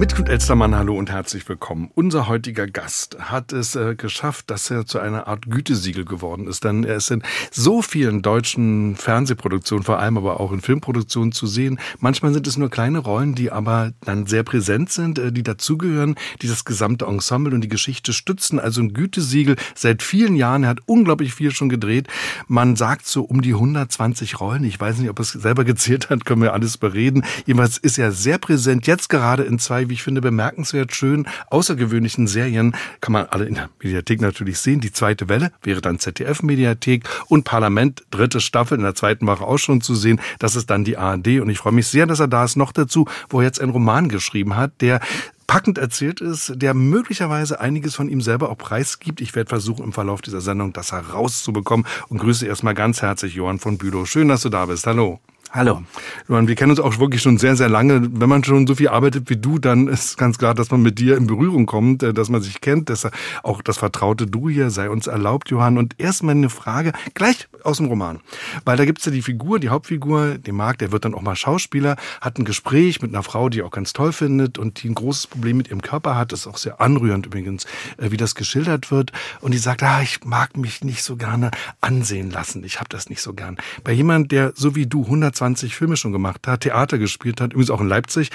Mit Knut Elstermann, hallo und herzlich willkommen. Unser heutiger Gast hat es äh, geschafft, dass er zu einer Art Gütesiegel geworden ist. Denn er ist in so vielen deutschen Fernsehproduktionen, vor allem aber auch in Filmproduktionen zu sehen. Manchmal sind es nur kleine Rollen, die aber dann sehr präsent sind, äh, die dazugehören, die das gesamte Ensemble und die Geschichte stützen. Also ein Gütesiegel seit vielen Jahren. Er hat unglaublich viel schon gedreht. Man sagt so um die 120 Rollen. Ich weiß nicht, ob er es selber gezählt hat, können wir alles bereden. Jedenfalls ist er sehr präsent. Jetzt gerade in zwei wie ich finde, bemerkenswert schön außergewöhnlichen Serien. Kann man alle in der Mediathek natürlich sehen. Die zweite Welle wäre dann ZDF-Mediathek und Parlament, dritte Staffel in der zweiten Woche auch schon zu sehen. Das ist dann die ARD und ich freue mich sehr, dass er da ist. Noch dazu, wo er jetzt einen Roman geschrieben hat, der packend erzählt ist, der möglicherweise einiges von ihm selber auch preisgibt. Ich werde versuchen, im Verlauf dieser Sendung das herauszubekommen und grüße erstmal ganz herzlich Johann von Bülow. Schön, dass du da bist. Hallo. Hallo. Wir kennen uns auch wirklich schon sehr, sehr lange. Wenn man schon so viel arbeitet wie du, dann ist ganz klar, dass man mit dir in Berührung kommt, äh, dass man sich kennt, dass auch das vertraute Du hier sei uns erlaubt, Johann. Und erstmal eine Frage, gleich aus dem Roman. Weil da gibt's ja die Figur, die Hauptfigur, den Marc, der wird dann auch mal Schauspieler, hat ein Gespräch mit einer Frau, die auch ganz toll findet und die ein großes Problem mit ihrem Körper hat. Das ist auch sehr anrührend übrigens, äh, wie das geschildert wird. Und die sagt, ah, ich mag mich nicht so gerne ansehen lassen. Ich habe das nicht so gern. Bei jemand, der so wie du 100 20 Filme schon gemacht hat, Theater gespielt hat, übrigens auch in Leipzig,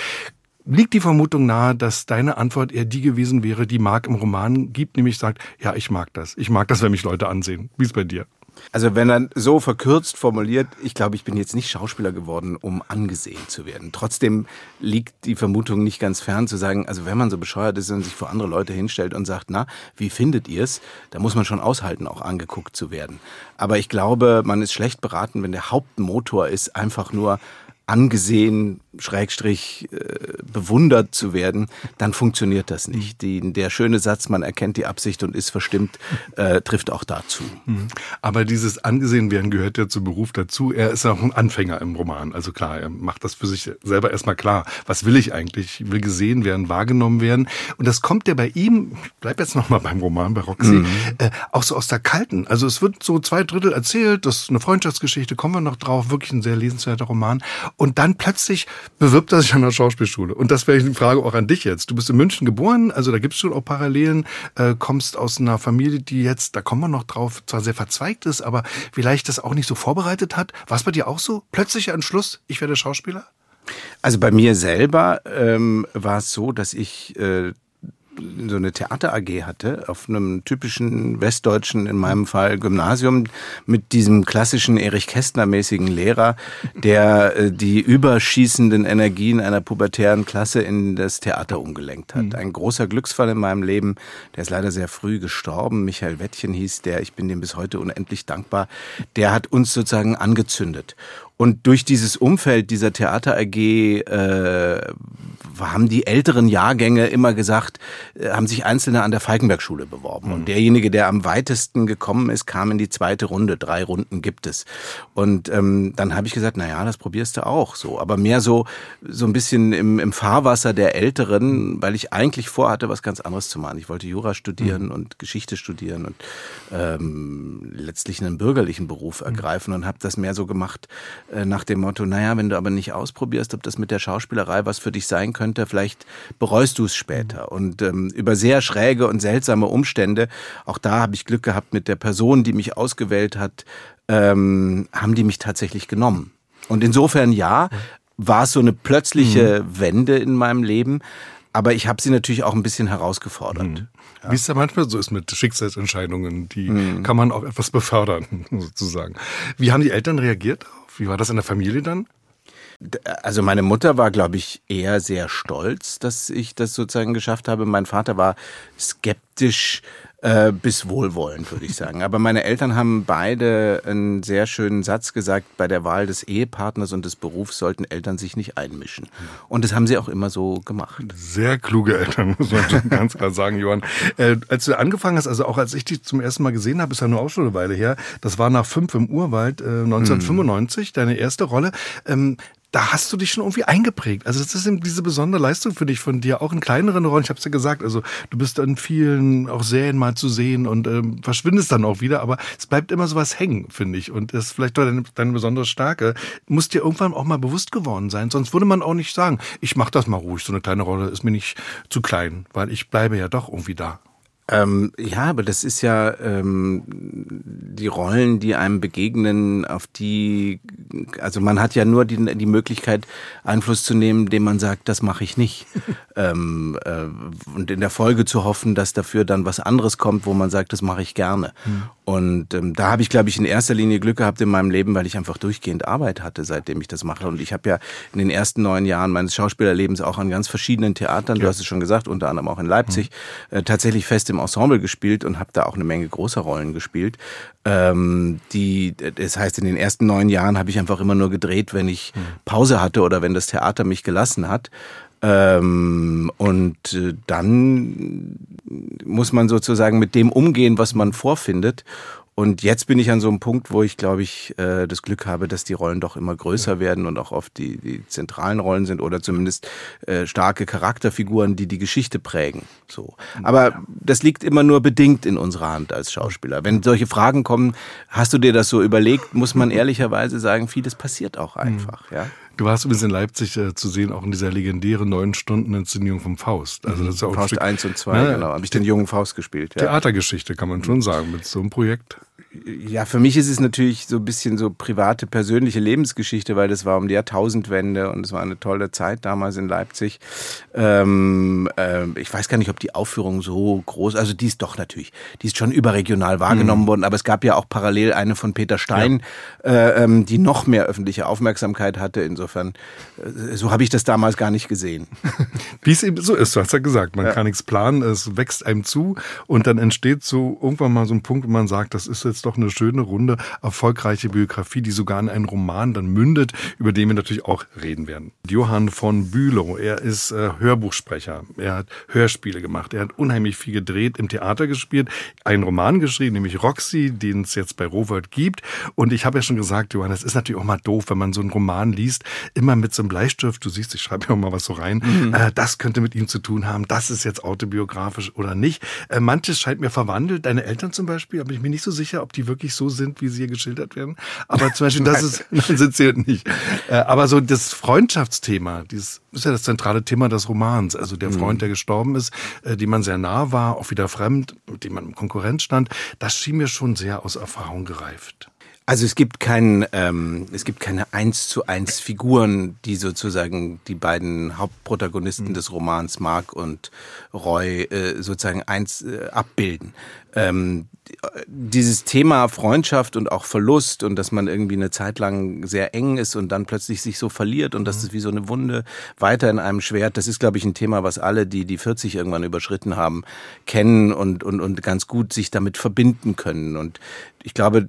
liegt die Vermutung nahe, dass deine Antwort eher die gewesen wäre, die Marc im Roman gibt, nämlich sagt, ja, ich mag das. Ich mag das, wenn mich Leute ansehen. Wie ist bei dir? Also wenn er so verkürzt formuliert, ich glaube, ich bin jetzt nicht Schauspieler geworden, um angesehen zu werden. Trotzdem liegt die Vermutung nicht ganz fern zu sagen, also wenn man so bescheuert ist und sich vor andere Leute hinstellt und sagt, na, wie findet ihr's? Da muss man schon aushalten, auch angeguckt zu werden. Aber ich glaube, man ist schlecht beraten, wenn der Hauptmotor ist, einfach nur angesehen, Schrägstrich äh, bewundert zu werden, dann funktioniert das nicht. Die, der schöne Satz, man erkennt die Absicht und ist verstimmt, äh, trifft auch dazu. Mhm. Aber dieses angesehen werden gehört ja zum Beruf dazu. Er ist auch ein Anfänger im Roman. Also klar, er macht das für sich selber erstmal klar. Was will ich eigentlich? Ich will gesehen werden, wahrgenommen werden. Und das kommt ja bei ihm, ich bleib jetzt nochmal beim Roman bei Roxy, mhm. äh, auch so aus der Kalten. Also es wird so zwei Drittel erzählt, das ist eine Freundschaftsgeschichte, kommen wir noch drauf, wirklich ein sehr lesenswerter Roman. Und dann plötzlich bewirbt er sich an der Schauspielschule. Und das wäre die Frage auch an dich jetzt. Du bist in München geboren, also da gibt es schon auch Parallelen, äh, kommst aus einer Familie, die jetzt, da kommen wir noch drauf, zwar sehr verzweigt ist, aber vielleicht das auch nicht so vorbereitet hat. War es bei dir auch so? Plötzlicher Entschluss, ich werde Schauspieler? Also bei mir selber ähm, war es so, dass ich äh, so eine Theater AG hatte, auf einem typischen westdeutschen, in meinem Fall Gymnasium, mit diesem klassischen Erich Kästner-mäßigen Lehrer, der äh, die überschießenden Energien einer pubertären Klasse in das Theater umgelenkt hat. Mhm. Ein großer Glücksfall in meinem Leben, der ist leider sehr früh gestorben. Michael Wettchen hieß der, ich bin dem bis heute unendlich dankbar. Der hat uns sozusagen angezündet. Und durch dieses Umfeld dieser Theater AG äh, haben die älteren Jahrgänge immer gesagt, äh, haben sich Einzelne an der Falkenberg-Schule beworben. Mhm. Und derjenige, der am weitesten gekommen ist, kam in die zweite Runde. Drei Runden gibt es. Und ähm, dann habe ich gesagt, na ja, das probierst du auch so. Aber mehr so so ein bisschen im, im Fahrwasser der Älteren, weil ich eigentlich vorhatte, was ganz anderes zu machen. Ich wollte Jura studieren mhm. und Geschichte studieren und ähm, letztlich einen bürgerlichen Beruf mhm. ergreifen und habe das mehr so gemacht, nach dem Motto, naja, wenn du aber nicht ausprobierst, ob das mit der Schauspielerei was für dich sein könnte, vielleicht bereust du es später. Und ähm, über sehr schräge und seltsame Umstände, auch da habe ich Glück gehabt mit der Person, die mich ausgewählt hat, ähm, haben die mich tatsächlich genommen. Und insofern ja, war es so eine plötzliche mhm. Wende in meinem Leben. Aber ich habe sie natürlich auch ein bisschen herausgefordert. Mhm. Ja. Wie es ja manchmal so ist mit Schicksalsentscheidungen, die mhm. kann man auch etwas befördern, sozusagen. Wie haben die Eltern reagiert Wie war das in der Familie dann? Also meine Mutter war, glaube ich, eher sehr stolz, dass ich das sozusagen geschafft habe. Mein Vater war skeptisch äh, bis wohlwollend, würde ich sagen. Aber meine Eltern haben beide einen sehr schönen Satz gesagt, bei der Wahl des Ehepartners und des Berufs sollten Eltern sich nicht einmischen. Und das haben sie auch immer so gemacht. Sehr kluge Eltern, muss man schon ganz klar sagen, Johann. Äh, als du angefangen hast, also auch als ich dich zum ersten Mal gesehen habe, ist ja nur auch schon eine Weile her, das war nach fünf im Urwald äh, 1995, hm. deine erste Rolle. Ähm, da hast du dich schon irgendwie eingeprägt. Also das ist eben diese besondere Leistung für dich von dir, auch in kleineren Rollen. Ich habe es ja gesagt, also du bist in vielen auch Serien mal zu sehen und ähm, verschwindest dann auch wieder, aber es bleibt immer sowas hängen, finde ich. Und das ist vielleicht deine, deine besondere Stärke. Muss dir irgendwann auch mal bewusst geworden sein, sonst würde man auch nicht sagen, ich mache das mal ruhig, so eine kleine Rolle ist mir nicht zu klein, weil ich bleibe ja doch irgendwie da. Ähm, ja, aber das ist ja ähm, die Rollen, die einem begegnen, auf die, also man hat ja nur die, die Möglichkeit, Einfluss zu nehmen, indem man sagt, das mache ich nicht. ähm, äh, und in der Folge zu hoffen, dass dafür dann was anderes kommt, wo man sagt, das mache ich gerne. Mhm. Und ähm, da habe ich, glaube ich, in erster Linie Glück gehabt in meinem Leben, weil ich einfach durchgehend Arbeit hatte, seitdem ich das mache. Und ich habe ja in den ersten neun Jahren meines Schauspielerlebens auch an ganz verschiedenen Theatern, ja. du hast es schon gesagt, unter anderem auch in Leipzig, mhm. äh, tatsächlich fest im Ensemble gespielt und habe da auch eine Menge großer Rollen gespielt. Ähm, die, das heißt, in den ersten neun Jahren habe ich einfach immer nur gedreht, wenn ich mhm. Pause hatte oder wenn das Theater mich gelassen hat. Ähm, und äh, dann muss man sozusagen mit dem umgehen, was man vorfindet. Und jetzt bin ich an so einem Punkt, wo ich, glaube ich, äh, das Glück habe, dass die Rollen doch immer größer ja. werden und auch oft die, die zentralen Rollen sind oder zumindest äh, starke Charakterfiguren, die die Geschichte prägen. So. Aber ja. das liegt immer nur bedingt in unserer Hand als Schauspieler. Wenn solche Fragen kommen, hast du dir das so überlegt, muss man ehrlicherweise sagen, vieles passiert auch einfach. Ja. Du warst übrigens in Leipzig äh, zu sehen, auch in dieser legendären neun Stunden Inszenierung vom Faust. Also das ist auch Faust ein Stück, 1 und 2, ne, genau. Habe ich den jungen Faust gespielt. Ja. Theatergeschichte kann man schon sagen mit so einem Projekt ja, für mich ist es natürlich so ein bisschen so private, persönliche Lebensgeschichte, weil das war um die Jahrtausendwende und es war eine tolle Zeit damals in Leipzig. Ähm, äh, ich weiß gar nicht, ob die Aufführung so groß, also die ist doch natürlich, die ist schon überregional wahrgenommen mhm. worden, aber es gab ja auch parallel eine von Peter Stein, ja. äh, ähm, die noch mehr öffentliche Aufmerksamkeit hatte. Insofern, äh, so habe ich das damals gar nicht gesehen. Wie es eben so ist, du hast ja gesagt, man ja. kann nichts planen, es wächst einem zu und dann entsteht so irgendwann mal so ein Punkt, wo man sagt, das ist jetzt doch eine schöne, runde, erfolgreiche Biografie, die sogar in einen Roman dann mündet, über den wir natürlich auch reden werden. Johann von Bülow, er ist äh, Hörbuchsprecher, er hat Hörspiele gemacht, er hat unheimlich viel gedreht, im Theater gespielt, einen Roman geschrieben, nämlich Roxy, den es jetzt bei Rowold gibt. Und ich habe ja schon gesagt, Johann, es ist natürlich auch mal doof, wenn man so einen Roman liest, immer mit so einem Bleistift, du siehst, ich schreibe ja auch mal was so rein, mhm. äh, das könnte mit ihm zu tun haben, das ist jetzt autobiografisch oder nicht. Äh, manches scheint mir verwandelt, deine Eltern zum Beispiel, da bin ich mir nicht so sicher, ob die wirklich so sind, wie sie hier geschildert werden. Aber zum Beispiel, das ist, nein, sind sie nicht. Äh, aber so das Freundschaftsthema, dieses ist ja das zentrale Thema des Romans. Also der Freund, mhm. der gestorben ist, äh, dem man sehr nah war, auch wieder fremd, mit dem man im Konkurrenz stand, das schien mir schon sehr aus Erfahrung gereift. Also es gibt kein, ähm, es gibt keine eins zu eins Figuren, die sozusagen die beiden Hauptprotagonisten mhm. des Romans Mark und Roy äh, sozusagen eins äh, abbilden. Ähm, dieses Thema Freundschaft und auch Verlust und dass man irgendwie eine Zeit lang sehr eng ist und dann plötzlich sich so verliert und das mhm. ist wie so eine Wunde weiter in einem Schwert, das ist, glaube ich, ein Thema, was alle, die die 40 irgendwann überschritten haben, kennen und, und, und ganz gut sich damit verbinden können. Und ich glaube,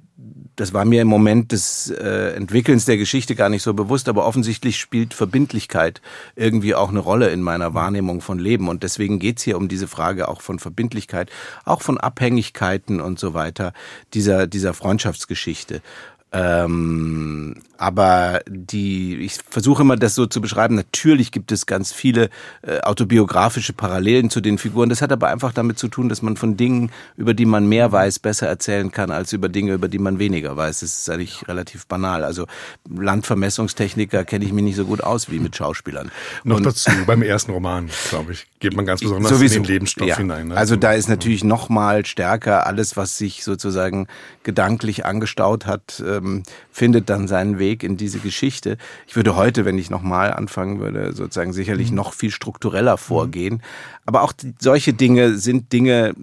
das war mir im Moment des äh, Entwickelns der Geschichte gar nicht so bewusst, aber offensichtlich spielt Verbindlichkeit irgendwie auch eine Rolle in meiner Wahrnehmung von Leben. Und deswegen geht's hier um diese Frage auch von Verbindlichkeit, auch von Abhängigkeiten und so weiter, dieser, dieser Freundschaftsgeschichte. Ähm, aber die, ich versuche immer das so zu beschreiben. Natürlich gibt es ganz viele äh, autobiografische Parallelen zu den Figuren. Das hat aber einfach damit zu tun, dass man von Dingen, über die man mehr weiß, besser erzählen kann, als über Dinge, über die man weniger weiß. Das ist eigentlich relativ banal. Also Landvermessungstechniker kenne ich mich nicht so gut aus wie mit Schauspielern. Noch Und, dazu, beim ersten Roman, glaube ich, geht man ganz besonders sowieso, in den Lebensstoff ja. hinein. Ne? Also da ist natürlich noch mal stärker alles, was sich sozusagen gedanklich angestaut hat, äh, ähm, findet dann seinen Weg in diese Geschichte. Ich würde heute, wenn ich nochmal anfangen würde, sozusagen sicherlich mhm. noch viel struktureller mhm. vorgehen. Aber auch die, solche Dinge sind Dinge,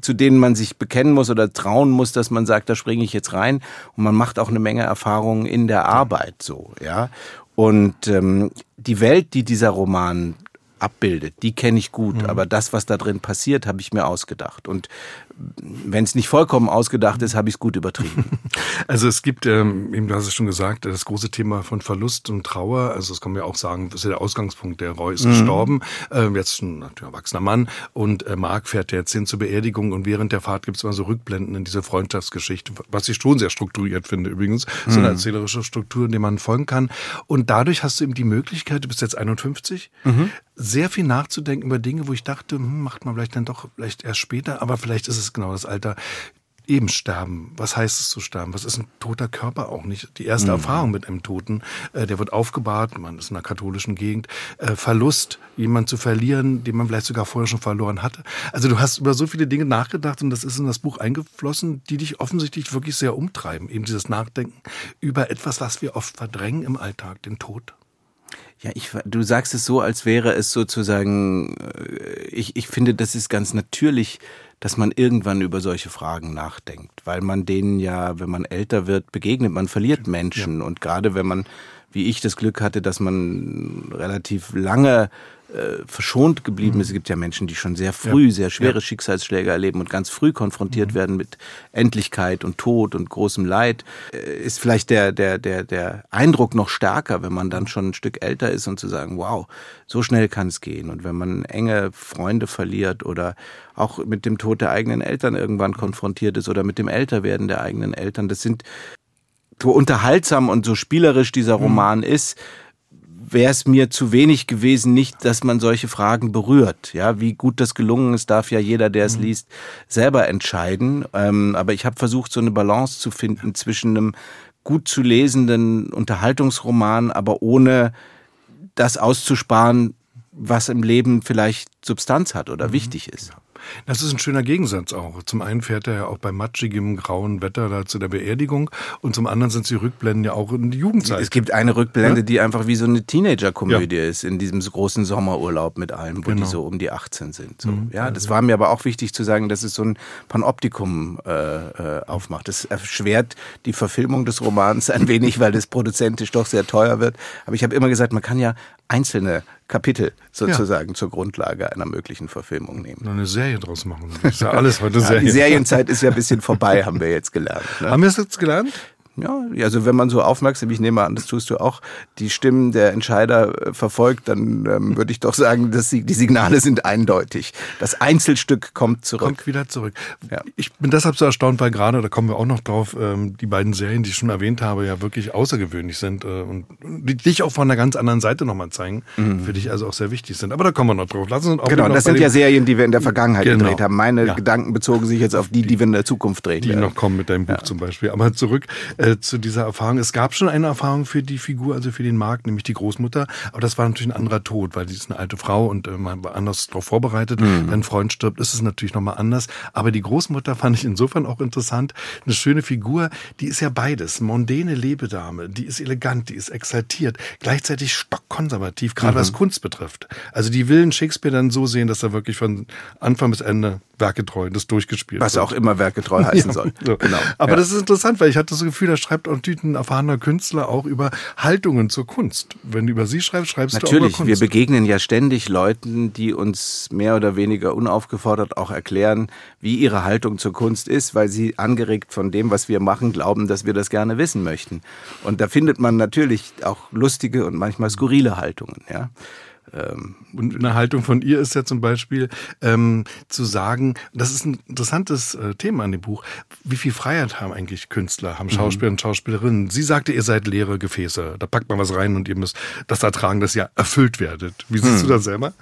zu denen man sich bekennen muss oder trauen muss, dass man sagt, da springe ich jetzt rein. Und man macht auch eine Menge Erfahrungen in der Arbeit so, ja. Und ähm, die Welt, die dieser Roman abbildet, die kenne ich gut, mhm. aber das, was da drin passiert, habe ich mir ausgedacht. Und wenn es nicht vollkommen ausgedacht ist, habe ich es gut übertrieben. Also es gibt, ähm, eben du hast es schon gesagt, das große Thema von Verlust und Trauer. Also das kann man ja auch sagen, das ist ja der Ausgangspunkt. Der Roy ist mhm. gestorben, äh, jetzt ein erwachsener Mann und äh, Mark fährt jetzt hin zur Beerdigung und während der Fahrt gibt es immer so Rückblenden in diese Freundschaftsgeschichte, was ich schon sehr strukturiert finde übrigens. Mhm. So eine erzählerische Struktur, in der man folgen kann. Und dadurch hast du eben die Möglichkeit, du bist jetzt 51, mhm. sehr viel nachzudenken über Dinge, wo ich dachte, hm, macht man vielleicht dann doch vielleicht erst später, aber vielleicht ist es genau das Alter. Eben sterben. Was heißt es zu sterben? Was ist ein toter Körper auch nicht? Die erste mhm. Erfahrung mit einem Toten, äh, der wird aufgebahrt, man ist in einer katholischen Gegend. Äh, Verlust, jemand zu verlieren, den man vielleicht sogar vorher schon verloren hatte. Also du hast über so viele Dinge nachgedacht und das ist in das Buch eingeflossen, die dich offensichtlich wirklich sehr umtreiben. Eben dieses Nachdenken über etwas, was wir oft verdrängen im Alltag, den Tod. Ja, ich, du sagst es so, als wäre es sozusagen, äh, ich, ich finde, das ist ganz natürlich, dass man irgendwann über solche Fragen nachdenkt, weil man denen ja, wenn man älter wird, begegnet. Man verliert Menschen ja. und gerade wenn man, wie ich das Glück hatte, dass man relativ lange äh, verschont geblieben ist. Es gibt ja Menschen, die schon sehr früh ja. sehr schwere ja. Schicksalsschläge erleben und ganz früh konfrontiert mhm. werden mit Endlichkeit und Tod und großem Leid. Äh, ist vielleicht der, der, der, der Eindruck noch stärker, wenn man dann schon ein Stück älter ist und zu sagen, wow, so schnell kann es gehen. Und wenn man enge Freunde verliert oder auch mit dem Tod der eigenen Eltern irgendwann konfrontiert ist oder mit dem Älterwerden der eigenen Eltern, das sind so unterhaltsam und so spielerisch dieser mhm. Roman mhm. ist, wäre es mir zu wenig gewesen, nicht, dass man solche Fragen berührt. Ja, wie gut das gelungen ist, darf ja jeder, der es mhm. liest, selber entscheiden. Ähm, aber ich habe versucht, so eine Balance zu finden zwischen einem gut zu lesenden Unterhaltungsroman, aber ohne das auszusparen, was im Leben vielleicht Substanz hat oder mhm. wichtig ist. Das ist ein schöner Gegensatz auch. Zum einen fährt er ja auch bei matschigem, grauen Wetter da zu der Beerdigung und zum anderen sind die Rückblenden ja auch in die Jugendzeit. Es gibt eine Rückblende, ja? die einfach wie so eine Teenager-Komödie ja. ist, in diesem großen Sommerurlaub mit allem, wo genau. die so um die 18 sind. So. Mhm. Ja, das war mir aber auch wichtig zu sagen, dass es so ein Panoptikum äh, äh, aufmacht. Das erschwert die Verfilmung des Romans ein wenig, weil das produzentisch doch sehr teuer wird. Aber ich habe immer gesagt, man kann ja einzelne Kapitel sozusagen ja. zur Grundlage einer möglichen Verfilmung nehmen. Eine Serie draus machen. Das ist ja alles heute ja, Serien. Die Serienzeit ist ja ein bisschen vorbei, haben wir jetzt gelernt. Ne? Haben wir es jetzt gelernt? Ja, also wenn man so aufmerksam, ich nehme an, das tust du auch, die Stimmen der Entscheider äh, verfolgt, dann ähm, würde ich doch sagen, dass die, die Signale sind eindeutig. Das Einzelstück kommt zurück. Kommt wieder zurück. Ja. Ich bin deshalb so erstaunt, weil gerade, da kommen wir auch noch drauf, ähm, die beiden Serien, die ich schon erwähnt habe, ja wirklich außergewöhnlich sind äh, und die dich auch von einer ganz anderen Seite nochmal zeigen, mhm. für dich also auch sehr wichtig sind. Aber da kommen wir noch drauf. Lass uns auch genau, das sind ja Serien, die wir in der Vergangenheit genau. gedreht haben. Meine ja. Gedanken bezogen sich jetzt auf die, die wir in der Zukunft drehen. Die werden. noch kommen mit deinem Buch ja. zum Beispiel. Aber zurück äh, zu dieser Erfahrung. Es gab schon eine Erfahrung für die Figur, also für den Markt, nämlich die Großmutter. Aber das war natürlich ein anderer Tod, weil sie ist eine alte Frau und äh, man war anders darauf vorbereitet. Mhm. Wenn ein Freund stirbt, ist es natürlich nochmal anders. Aber die Großmutter fand ich insofern auch interessant. Eine schöne Figur, die ist ja beides. Mondäne Lebedame, die ist elegant, die ist exaltiert, gleichzeitig stockkonservativ, gerade mhm. was Kunst betrifft. Also die will Shakespeare dann so sehen, dass er wirklich von Anfang bis Ende werketreu das durchgespielt Was wird. auch immer werketreu heißen ja, soll. So. Genau. Aber ja. das ist interessant, weil ich hatte das Gefühl, da schreibt auch ein erfahrener Künstler auch über Haltungen zur Kunst. Wenn du über sie schreibst, schreibst Natürlich, du auch über Kunst. wir begegnen ja ständig Leuten, die uns mehr oder weniger unaufgefordert auch erklären, wie ihre Haltung zur Kunst ist, weil sie angeregt von dem, was wir machen, glauben, dass wir das gerne wissen möchten. Und da findet man natürlich auch lustige und manchmal skurrile Haltungen, ja. Ähm, und eine Haltung von ihr ist ja zum Beispiel ähm, zu sagen, das ist ein interessantes äh, Thema in dem Buch, wie viel Freiheit haben eigentlich Künstler, haben mhm. Schauspieler mhm. und Schauspielerinnen. Sie sagte, ihr seid leere Gefäße, da packt man was rein und ihr müsst das ertragen, dass ihr erfüllt werdet. Wie siehst mhm. du das selber?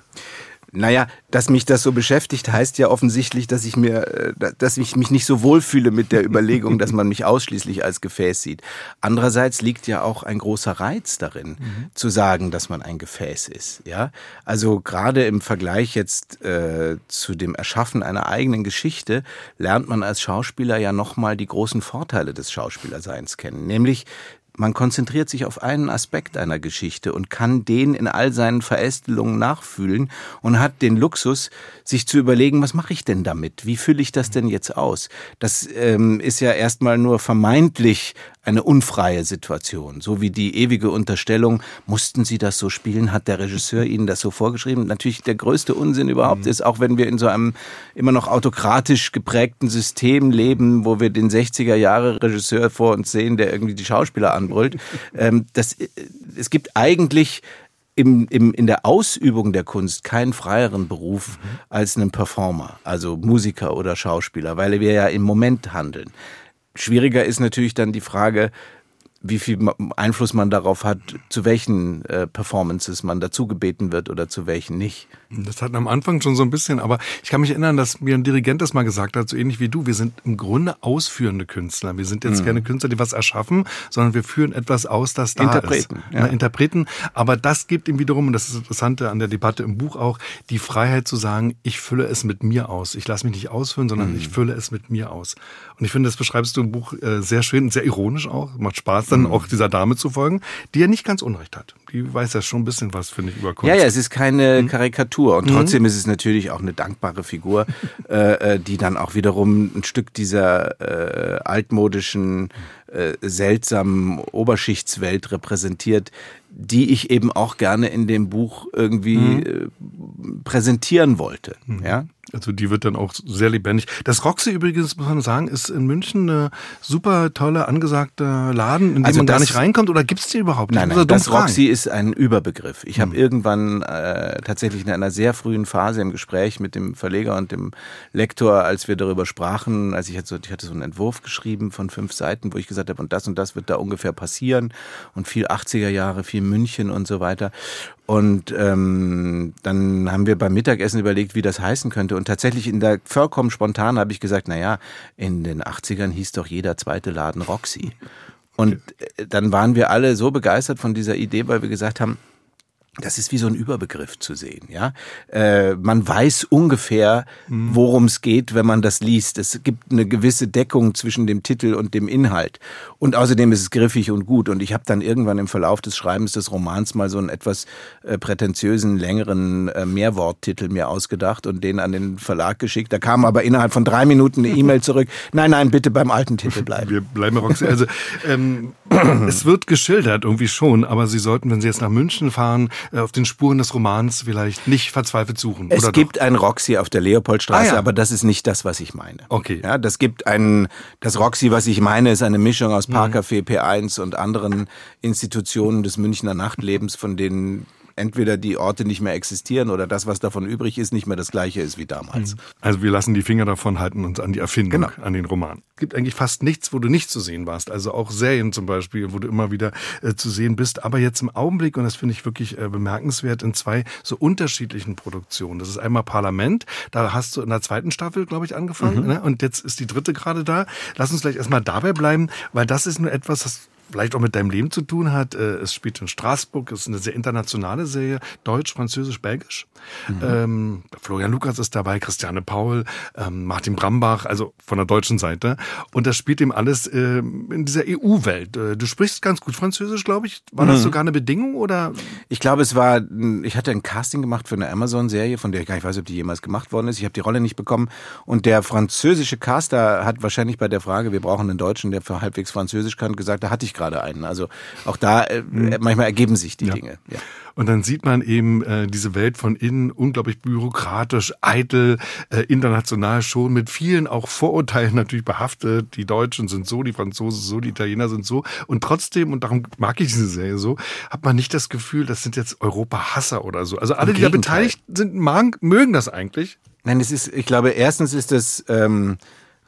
Naja, dass mich das so beschäftigt, heißt ja offensichtlich, dass ich mir, äh, dass ich mich nicht so wohlfühle mit der Überlegung, dass man mich ausschließlich als Gefäß sieht. Andererseits liegt ja auch ein großer Reiz darin, mhm. zu sagen, dass man ein Gefäß ist. Ja, also gerade im Vergleich jetzt äh, zu dem Erschaffen einer eigenen Geschichte lernt man als Schauspieler ja nochmal die großen Vorteile des Schauspielerseins kennen, nämlich man konzentriert sich auf einen Aspekt einer Geschichte und kann den in all seinen Verästelungen nachfühlen und hat den Luxus, sich zu überlegen, was mache ich denn damit? Wie fülle ich das denn jetzt aus? Das ähm, ist ja erstmal nur vermeintlich eine unfreie Situation. So wie die ewige Unterstellung, mussten Sie das so spielen, hat der Regisseur Ihnen das so vorgeschrieben. Natürlich der größte Unsinn überhaupt mhm. ist, auch wenn wir in so einem immer noch autokratisch geprägten System leben, wo wir den 60er Jahre Regisseur vor uns sehen, der irgendwie die Schauspieler anbrüllt. ähm, das, äh, es gibt eigentlich im, im, in der Ausübung der Kunst keinen freieren Beruf mhm. als einen Performer, also Musiker oder Schauspieler, weil wir ja im Moment handeln. Schwieriger ist natürlich dann die Frage, wie viel Einfluss man darauf hat, zu welchen äh, Performances man dazu gebeten wird oder zu welchen nicht. Das hatten am Anfang schon so ein bisschen, aber ich kann mich erinnern, dass mir ein Dirigent das mal gesagt hat, so ähnlich wie du. Wir sind im Grunde ausführende Künstler. Wir sind jetzt mhm. keine Künstler, die was erschaffen, sondern wir führen etwas aus, das da Interpreten, ist. Ja. Na, Interpreten. Aber das gibt ihm wiederum, und das ist das Interessante an der Debatte im Buch auch, die Freiheit zu sagen, ich fülle es mit mir aus. Ich lasse mich nicht ausfüllen, sondern mhm. ich fülle es mit mir aus. Und ich finde, das beschreibst du im Buch äh, sehr schön, sehr ironisch auch. Macht Spaß, dann mhm. auch dieser Dame zu folgen, die ja nicht ganz Unrecht hat. Die weiß ja schon ein bisschen was, finde ich, über Kunst. Ja, ja, es ist keine mhm. Karikatur. Und trotzdem ist es natürlich auch eine dankbare Figur, äh, äh, die dann auch wiederum ein Stück dieser äh, altmodischen, äh, seltsamen Oberschichtswelt repräsentiert, die ich eben auch gerne in dem Buch irgendwie mhm. präsentieren wollte. Mhm. Ja? Also die wird dann auch sehr lebendig. Das Roxy übrigens, muss man sagen, ist in München eine super tolle, angesagte Laden, in dem also man das, gar nicht reinkommt. Oder gibt es die überhaupt nicht? Nein, nein, das fragen. Roxy ist ein Überbegriff. Ich mhm. habe irgendwann äh, tatsächlich in einer sehr frühen Phase im Gespräch mit dem Verleger und dem Lektor, als wir darüber sprachen, als ich hatte so, ich hatte so einen Entwurf geschrieben von fünf Seiten, wo ich gesagt habe, und das und das wird da ungefähr passieren und viel 80er Jahre, viel München und so weiter. Und ähm, dann haben wir beim Mittagessen überlegt, wie das heißen könnte. Und tatsächlich in der vollkommen spontan habe ich gesagt, na ja, in den 80ern hieß doch jeder zweite Laden Roxy. Und äh, dann waren wir alle so begeistert von dieser Idee, weil wir gesagt haben, das ist wie so ein Überbegriff zu sehen, ja. Äh, man weiß ungefähr, mhm. worum es geht, wenn man das liest. Es gibt eine gewisse Deckung zwischen dem Titel und dem Inhalt. Und außerdem ist es griffig und gut. Und ich habe dann irgendwann im Verlauf des Schreibens des Romans mal so einen etwas äh, prätentiösen, längeren äh, Mehrworttitel mir ausgedacht und den an den Verlag geschickt. Da kam aber innerhalb von drei Minuten eine E-Mail zurück. Nein, nein, bitte beim alten Titel bleiben. Wir bleiben Roxy. Also ähm, es wird geschildert irgendwie schon, aber Sie sollten, wenn Sie jetzt nach München fahren, äh, auf den Spuren des Romans vielleicht nicht verzweifelt suchen. Es gibt doch? ein Roxy auf der Leopoldstraße, ah, ja. aber das ist nicht das, was ich meine. Okay. Ja, das gibt ein, das Roxy, was ich meine, ist eine Mischung aus mhm. Parkcafé P1 und anderen Institutionen des Münchner Nachtlebens, von denen entweder die Orte nicht mehr existieren oder das, was davon übrig ist, nicht mehr das gleiche ist wie damals. Mhm. Also wir lassen die Finger davon, halten uns an die Erfindung, genau. an den Roman. Es gibt eigentlich fast nichts, wo du nicht zu sehen warst. Also auch Serien zum Beispiel, wo du immer wieder äh, zu sehen bist. Aber jetzt im Augenblick, und das finde ich wirklich äh, bemerkenswert, in zwei so unterschiedlichen Produktionen. Das ist einmal Parlament, da hast du in der zweiten Staffel, glaube ich, angefangen. Mhm. Ne? Und jetzt ist die dritte gerade da. Lass uns gleich erstmal dabei bleiben, weil das ist nur etwas, das vielleicht auch mit deinem Leben zu tun hat. Äh, es spielt in Straßburg, es ist eine sehr internationale Serie, Deutsch, Französisch, Belgisch. Mhm. Ähm, Florian Lukas ist dabei, Christiane Paul, ähm, Martin Brambach, also von der deutschen Seite. Und das spielt eben alles äh, in dieser EU-Welt. Äh, du sprichst ganz gut Französisch, glaube ich. War das mhm. sogar eine Bedingung oder? Ich glaube, es war, ich hatte ein Casting gemacht für eine Amazon-Serie, von der ich gar nicht weiß, ob die jemals gemacht worden ist. Ich habe die Rolle nicht bekommen. Und der französische Caster hat wahrscheinlich bei der Frage, wir brauchen einen Deutschen, der für halbwegs Französisch kann, gesagt, da hatte ich gerade einen. Also auch da, äh, mhm. manchmal ergeben sich die ja. Dinge. Ja. Und dann sieht man eben äh, diese Welt von innen unglaublich bürokratisch, eitel, äh, international schon mit vielen auch Vorurteilen natürlich behaftet. Die Deutschen sind so, die Franzosen so, die Italiener sind so. Und trotzdem, und darum mag ich diese Serie so, hat man nicht das Gefühl, das sind jetzt Europa-Hasser oder so. Also alle, die da beteiligt sind, mag, mögen das eigentlich. Nein, es ist, ich glaube, erstens ist das, ähm,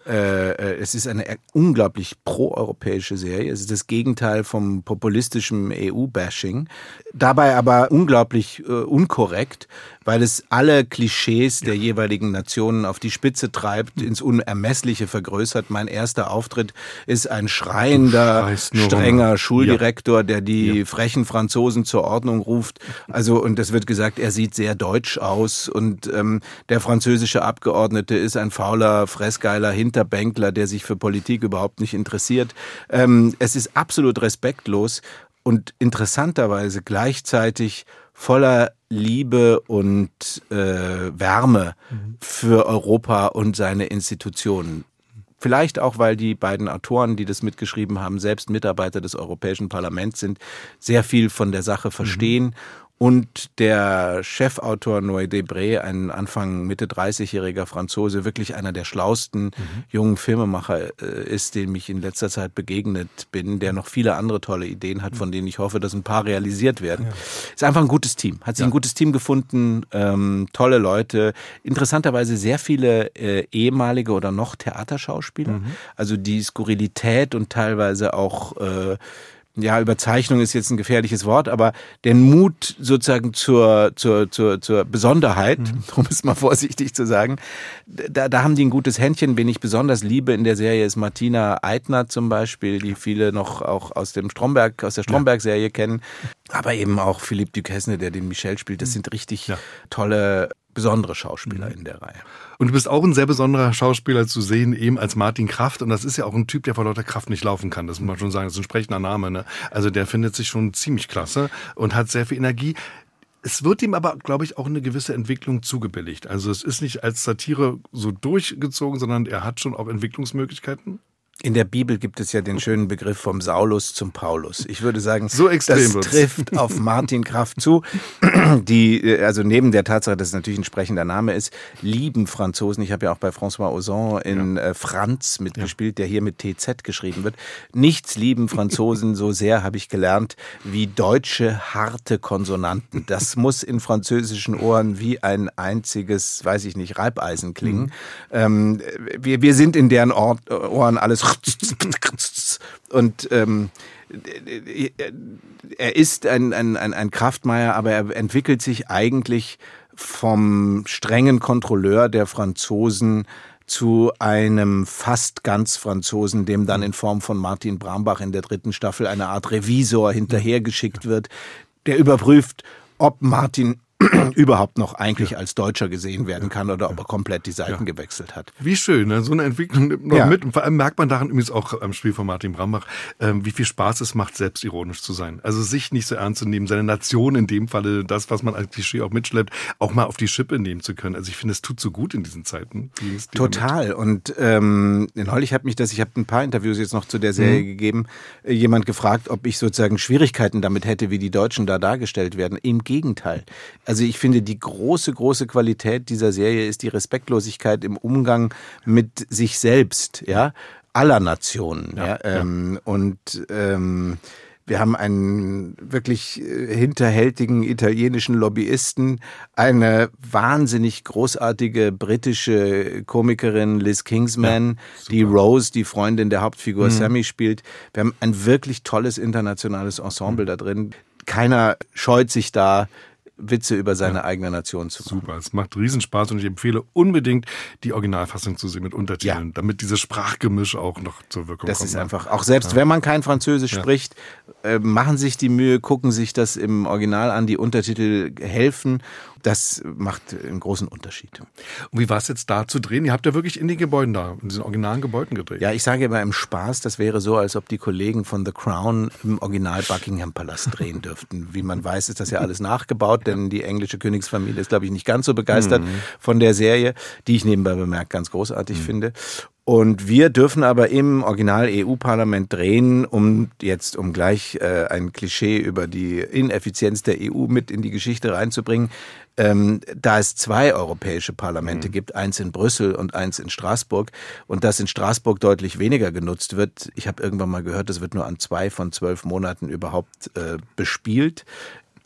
äh, äh, es ist eine unglaublich proeuropäische Serie. Es ist das Gegenteil vom populistischen EU-Bashing. Dabei aber unglaublich äh, unkorrekt, weil es alle Klischees der jeweiligen Nationen auf die Spitze treibt, ins Unermessliche vergrößert. Mein erster Auftritt ist ein schreiender, strenger rum. Schuldirektor, der die ja. frechen Franzosen zur Ordnung ruft. Also, und es wird gesagt, er sieht sehr deutsch aus und ähm, der französische Abgeordnete ist ein fauler, fressgeiler Hinterbänkler, der sich für Politik überhaupt nicht interessiert. Ähm, es ist absolut respektlos und interessanterweise gleichzeitig voller Liebe und äh, Wärme mhm. für Europa und seine Institutionen. Vielleicht auch, weil die beiden Autoren, die das mitgeschrieben haben, selbst Mitarbeiter des Europäischen Parlaments sind, sehr viel von der Sache verstehen. Mhm und der Chefautor Noé Debré, ein Anfang Mitte 30-jähriger Franzose, wirklich einer der schlausten mhm. jungen Filmemacher äh, ist, dem ich in letzter Zeit begegnet bin, der noch viele andere tolle Ideen hat, von denen ich hoffe, dass ein paar realisiert werden. Ja. Ist einfach ein gutes Team. Hat sich ja. ein gutes Team gefunden, ähm, tolle Leute, interessanterweise sehr viele äh, ehemalige oder noch Theaterschauspieler. Mhm. Also die Skurrilität und teilweise auch äh, ja, Überzeichnung ist jetzt ein gefährliches Wort, aber den Mut sozusagen zur, zur, zur, zur Besonderheit, mhm. um es mal vorsichtig zu sagen, da, da haben die ein gutes Händchen. Wen ich besonders liebe in der Serie ist Martina Eitner zum Beispiel, die viele noch auch aus dem Stromberg, aus der Stromberg-Serie kennen. Aber eben auch Philippe Duquesne, der den Michel spielt. Das mhm. sind richtig ja. tolle besondere Schauspieler mhm. in der Reihe. Und du bist auch ein sehr besonderer Schauspieler zu sehen, eben als Martin Kraft. Und das ist ja auch ein Typ, der vor lauter Kraft nicht laufen kann. Das muss man schon sagen. Das ist ein sprechender Name. Ne? Also der findet sich schon ziemlich klasse und hat sehr viel Energie. Es wird ihm aber, glaube ich, auch eine gewisse Entwicklung zugebilligt. Also es ist nicht als Satire so durchgezogen, sondern er hat schon auch Entwicklungsmöglichkeiten. In der Bibel gibt es ja den schönen Begriff vom Saulus zum Paulus. Ich würde sagen, so extrem das trifft auf Martin Kraft zu, die, also neben der Tatsache, dass es natürlich ein sprechender Name ist, lieben Franzosen. Ich habe ja auch bei François Ozon in ja. Äh, Franz mitgespielt, der hier mit TZ geschrieben wird. Nichts lieben Franzosen so sehr, habe ich gelernt, wie deutsche harte Konsonanten. Das muss in französischen Ohren wie ein einziges, weiß ich nicht, Reibeisen klingen. Mhm. Ähm, wir, wir sind in deren Ohren alles und ähm, er ist ein, ein, ein, ein Kraftmeier, aber er entwickelt sich eigentlich vom strengen Kontrolleur der Franzosen zu einem fast ganz Franzosen, dem dann in Form von Martin Brambach in der dritten Staffel eine Art Revisor hinterhergeschickt wird, der überprüft, ob Martin überhaupt noch eigentlich ja. als Deutscher gesehen werden kann oder ob er komplett die Seiten gewechselt hat. Wie schön, ne? so eine Entwicklung nimmt man mit. Und vor allem merkt man daran übrigens auch am Spiel von Martin Brambach, ähm, wie viel Spaß es macht, selbstironisch zu sein. Also sich nicht so ernst zu nehmen, seine Nation in dem Falle, das, was man als Klischee auch mitschleppt, auch mal auf die Schippe nehmen zu können. Also ich finde, es tut so gut in diesen Zeiten. Total. Damit. Und ähm, neulich hat mich das, ich habe ein paar Interviews jetzt noch zu der Serie mhm. gegeben, äh, jemand gefragt, ob ich sozusagen Schwierigkeiten damit hätte, wie die Deutschen da dargestellt werden. Im Gegenteil. Also ich finde, die große, große Qualität dieser Serie ist die Respektlosigkeit im Umgang mit sich selbst, ja, aller Nationen. Ja, ja, ähm, Und ähm, wir haben einen wirklich äh, hinterhältigen italienischen Lobbyisten, eine wahnsinnig großartige britische Komikerin Liz Kingsman, ja, die Rose, die Freundin der Hauptfigur mhm. Sammy spielt. Wir haben ein wirklich tolles internationales Ensemble mhm. da drin. Keiner scheut sich da Witze über seine ja. eigene Nation zu machen. Super, es macht Riesenspaß und ich empfehle unbedingt, die Originalfassung zu sehen mit Untertiteln, ja. damit dieses Sprachgemisch auch noch zur Wirkung das kommt. Das ist ne? einfach, auch selbst ja. wenn man kein Französisch spricht, äh, machen sich die Mühe, gucken sich das im Original an, die Untertitel helfen das macht einen großen Unterschied. Und wie war es jetzt da zu drehen? Ihr habt ja wirklich in den Gebäuden da, in diesen originalen Gebäuden gedreht. Ja, ich sage immer im Spaß, das wäre so, als ob die Kollegen von The Crown im Original Buckingham Palast drehen dürften. Wie man weiß, ist das ja alles nachgebaut, denn die englische Königsfamilie ist, glaube ich, nicht ganz so begeistert mhm. von der Serie, die ich nebenbei bemerkt ganz großartig mhm. finde. Und wir dürfen aber im Original EU-Parlament drehen, um jetzt, um gleich äh, ein Klischee über die Ineffizienz der EU mit in die Geschichte reinzubringen, ähm, da es zwei europäische Parlamente mhm. gibt, eins in Brüssel und eins in Straßburg, und das in Straßburg deutlich weniger genutzt wird. Ich habe irgendwann mal gehört, das wird nur an zwei von zwölf Monaten überhaupt äh, bespielt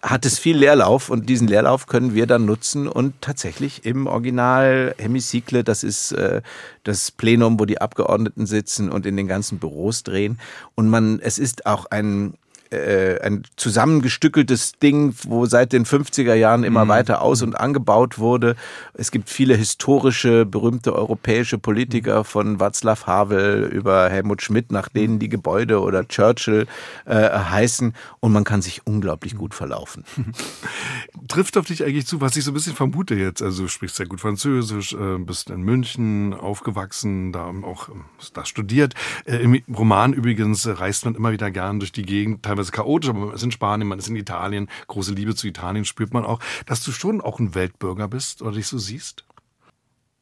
hat es viel Leerlauf und diesen Leerlauf können wir dann nutzen und tatsächlich im Original Hemicycle, das ist äh, das Plenum, wo die Abgeordneten sitzen und in den ganzen Büros drehen und man es ist auch ein äh, ein zusammengestückeltes Ding, wo seit den 50er Jahren immer mhm. weiter aus- und angebaut wurde. Es gibt viele historische, berühmte europäische Politiker von Václav Havel über Helmut Schmidt, nach denen die Gebäude oder Churchill äh, heißen. Und man kann sich unglaublich gut verlaufen. Trifft auf dich eigentlich zu, was ich so ein bisschen vermute jetzt. Also du sprichst sehr gut Französisch, äh, bist in München aufgewachsen, da auch ähm, da studiert. Äh, Im Roman übrigens reist man immer wieder gern durch die Gegend, teilweise teilweise chaotisch, aber man ist in Spanien, man ist in Italien, große Liebe zu Italien spürt man auch, dass du schon auch ein Weltbürger bist oder dich so siehst?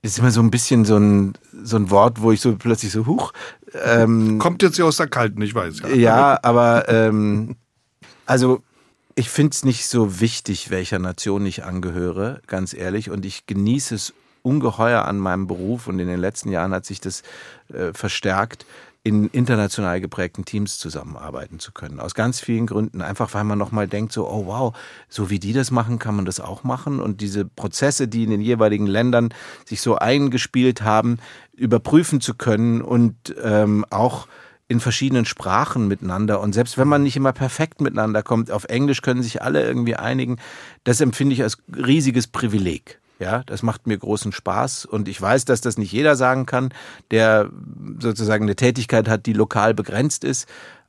ist immer so ein bisschen so ein, so ein Wort, wo ich so plötzlich so, huch. Ähm, Kommt jetzt ja aus der Kalten, ich weiß. Ja, ja aber ähm, also ich finde es nicht so wichtig, welcher Nation ich angehöre, ganz ehrlich. Und ich genieße es ungeheuer an meinem Beruf und in den letzten Jahren hat sich das äh, verstärkt, in international geprägten Teams zusammenarbeiten zu können. Aus ganz vielen Gründen. Einfach weil man nochmal denkt, so, oh wow, so wie die das machen, kann man das auch machen. Und diese Prozesse, die in den jeweiligen Ländern sich so eingespielt haben, überprüfen zu können und ähm, auch in verschiedenen Sprachen miteinander. Und selbst wenn man nicht immer perfekt miteinander kommt, auf Englisch können sich alle irgendwie einigen. Das empfinde ich als riesiges Privileg. Ja, das macht mir großen Spaß und ich weiß, dass das nicht jeder sagen kann, der sozusagen eine Tätigkeit hat, die lokal begrenzt ist.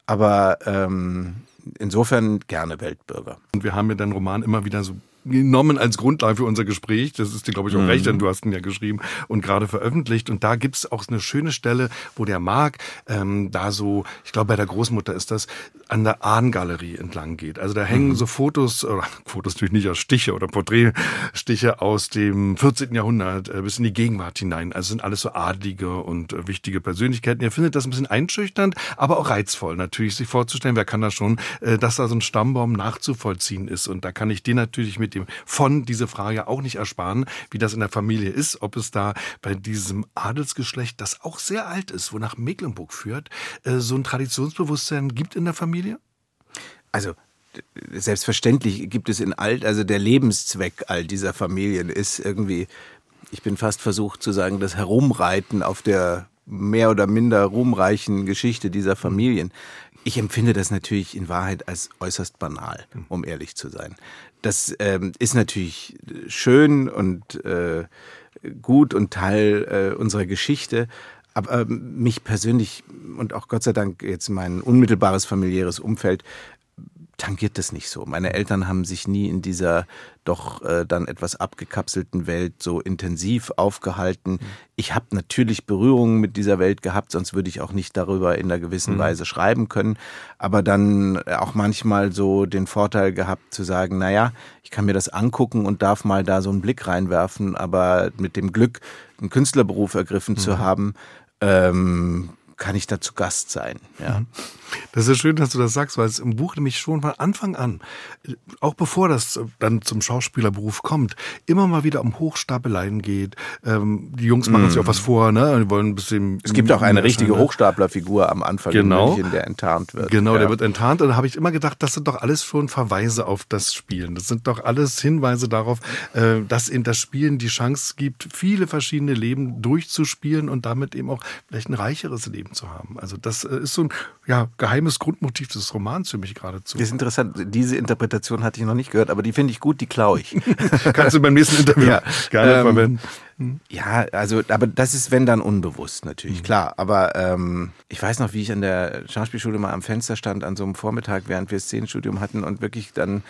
Aber ähm, insofern gerne Weltbürger. Und wir haben ja deinen Roman immer wieder so genommen als Grundlage für unser Gespräch. Das ist dir, glaube ich, auch mhm. recht, denn du hast ihn ja geschrieben und gerade veröffentlicht. Und da gibt es auch eine schöne Stelle, wo der Marc ähm, da so, ich glaube, bei der Großmutter ist das, an der Ahnengalerie entlang geht. Also da hängen mhm. so Fotos, oder Fotos natürlich nicht aus Stiche oder Porträtstiche aus dem 14. Jahrhundert äh, bis in die Gegenwart hinein. Also sind alles so adlige und äh, wichtige Persönlichkeiten. Ihr findet das ein bisschen einschüchternd, aber auch reizvoll natürlich, sich vorzustellen, wer kann das schon, äh, dass da so ein Stammbaum nachzuvollziehen ist. Und da kann ich dir natürlich mit dem von diese Frage auch nicht ersparen, wie das in der Familie ist, ob es da bei diesem Adelsgeschlecht, das auch sehr alt ist, wonach Mecklenburg führt, äh, so ein Traditionsbewusstsein gibt in der Familie? Also selbstverständlich gibt es in alt, also der Lebenszweck all dieser Familien ist irgendwie, ich bin fast versucht zu sagen, das Herumreiten auf der mehr oder minder ruhmreichen Geschichte dieser Familien. Ich empfinde das natürlich in Wahrheit als äußerst banal, um ehrlich zu sein. Das ähm, ist natürlich schön und äh, gut und Teil äh, unserer Geschichte. Aber äh, mich persönlich und auch Gott sei Dank jetzt mein unmittelbares familiäres Umfeld tangiert das nicht so. Meine Eltern haben sich nie in dieser doch äh, dann etwas abgekapselten Welt so intensiv aufgehalten. Mhm. Ich habe natürlich Berührungen mit dieser Welt gehabt, sonst würde ich auch nicht darüber in einer gewissen mhm. Weise schreiben können. Aber dann auch manchmal so den Vorteil gehabt zu sagen, naja, ich kann mir das angucken und darf mal da so einen Blick reinwerfen, aber mit dem Glück, einen Künstlerberuf ergriffen mhm. zu haben, ähm, kann ich da zu Gast sein. Ja. Mhm. Das ist schön, dass du das sagst, weil es im Buch nämlich schon von Anfang an, auch bevor das dann zum Schauspielerberuf kommt, immer mal wieder um Hochstapeleien geht. Ähm, die Jungs machen mm. sich auch was vor, ne? Die wollen ein bisschen. Es gibt auch eine richtige Hochstaplerfigur am Anfang genau. in München, der enttarnt wird. Genau, ja. der wird enttarnt. Und da habe ich immer gedacht, das sind doch alles schon Verweise auf das Spielen. Das sind doch alles Hinweise darauf, äh, dass eben das Spielen die Chance gibt, viele verschiedene Leben durchzuspielen und damit eben auch vielleicht ein reicheres Leben zu haben. Also das äh, ist so ein ja, geheimes Grundmotiv des Romans für mich geradezu. Das ist interessant. Diese Interpretation hatte ich noch nicht gehört, aber die finde ich gut, die klaue ich. Kannst du beim nächsten Interview ja, gerne ähm, verwenden. Ja, also, aber das ist, wenn dann unbewusst natürlich, mhm. klar. Aber ähm, ich weiß noch, wie ich an der Schauspielschule mal am Fenster stand, an so einem Vormittag, während wir das Szenenstudium hatten und wirklich dann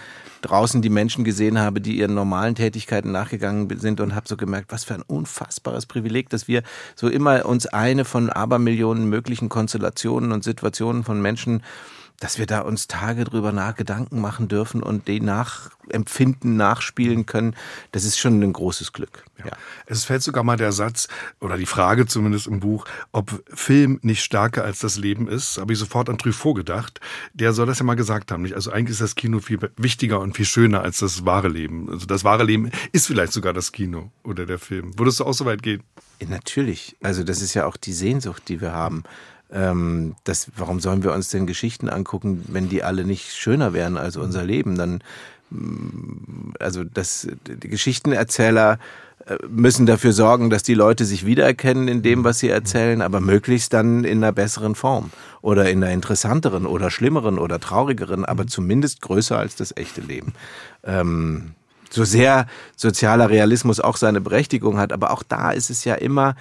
draußen die Menschen gesehen habe, die ihren normalen Tätigkeiten nachgegangen sind und habe so gemerkt, was für ein unfassbares Privileg, dass wir so immer uns eine von Abermillionen möglichen Konstellationen und Situationen von Menschen dass wir da uns Tage drüber nach Gedanken machen dürfen und die nachempfinden, nachspielen können, das ist schon ein großes Glück. Ja. ja. Es fällt sogar mal der Satz oder die Frage zumindest im Buch, ob Film nicht stärker als das Leben ist. Habe ich sofort an Truffaut gedacht. Der soll das ja mal gesagt haben. Nicht? Also eigentlich ist das Kino viel wichtiger und viel schöner als das wahre Leben. Also das wahre Leben ist vielleicht sogar das Kino oder der Film. Würdest du auch so weit gehen? Natürlich. Also das ist ja auch die Sehnsucht, die wir haben ähm, das, warum sollen wir uns denn Geschichten angucken, wenn die alle nicht schöner wären als unser Leben? Dann, mm, also das, die Geschichtenerzähler äh, müssen dafür sorgen, dass die Leute sich wiedererkennen in dem, was sie erzählen, aber möglichst dann in einer besseren Form oder in einer interessanteren oder schlimmeren oder traurigeren, aber zumindest größer als das echte Leben. Ähm, so sehr sozialer Realismus auch seine Berechtigung hat, aber auch da ist es ja immer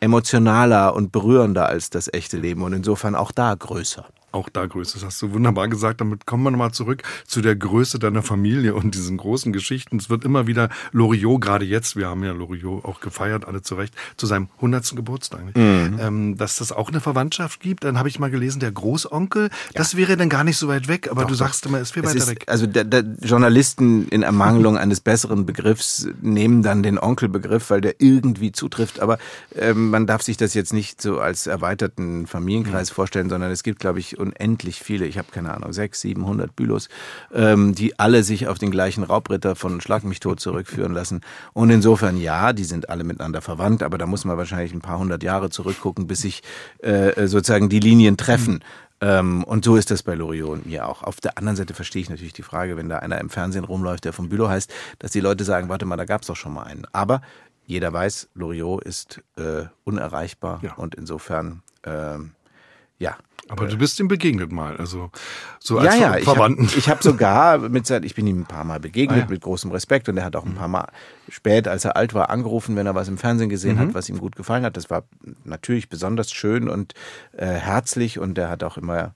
emotionaler und berührender als das echte Leben und insofern auch da größer. Auch da Größe, das hast du wunderbar gesagt. Damit kommen wir nochmal zurück zu der Größe deiner Familie und diesen großen Geschichten. Es wird immer wieder Loriot, gerade jetzt, wir haben ja Loriot auch gefeiert, alle zurecht, zu seinem 100. Geburtstag. Mhm. Ähm, dass das auch eine Verwandtschaft gibt. Dann habe ich mal gelesen, der Großonkel, ja. das wäre dann gar nicht so weit weg, aber doch, du sagst immer, es wäre weiter ist, weg. Also der, der Journalisten in Ermangelung eines besseren Begriffs nehmen dann den Onkelbegriff, weil der irgendwie zutrifft. Aber ähm, man darf sich das jetzt nicht so als erweiterten Familienkreis mhm. vorstellen, sondern es gibt, glaube ich, unendlich viele, ich habe keine Ahnung, sechs, siebenhundert Bülos, ähm, die alle sich auf den gleichen Raubritter von Schlag mich tot zurückführen lassen. Und insofern, ja, die sind alle miteinander verwandt, aber da muss man wahrscheinlich ein paar hundert Jahre zurückgucken, bis sich äh, sozusagen die Linien treffen. Mhm. Ähm, und so ist das bei Loriot und mir auch. Auf der anderen Seite verstehe ich natürlich die Frage, wenn da einer im Fernsehen rumläuft, der vom Bülow heißt, dass die Leute sagen, warte mal, da gab es doch schon mal einen. Aber jeder weiß, Loriot ist äh, unerreichbar ja. und insofern, äh, ja, aber du bist ihm begegnet mal, also so als ja, ja, Verwandten. Ich habe hab sogar mit sein, ich bin ihm ein paar Mal begegnet ah, ja. mit großem Respekt und er hat auch ein paar Mal spät, als er alt war, angerufen, wenn er was im Fernsehen gesehen mhm. hat, was ihm gut gefallen hat. Das war natürlich besonders schön und äh, herzlich und er hat auch immer,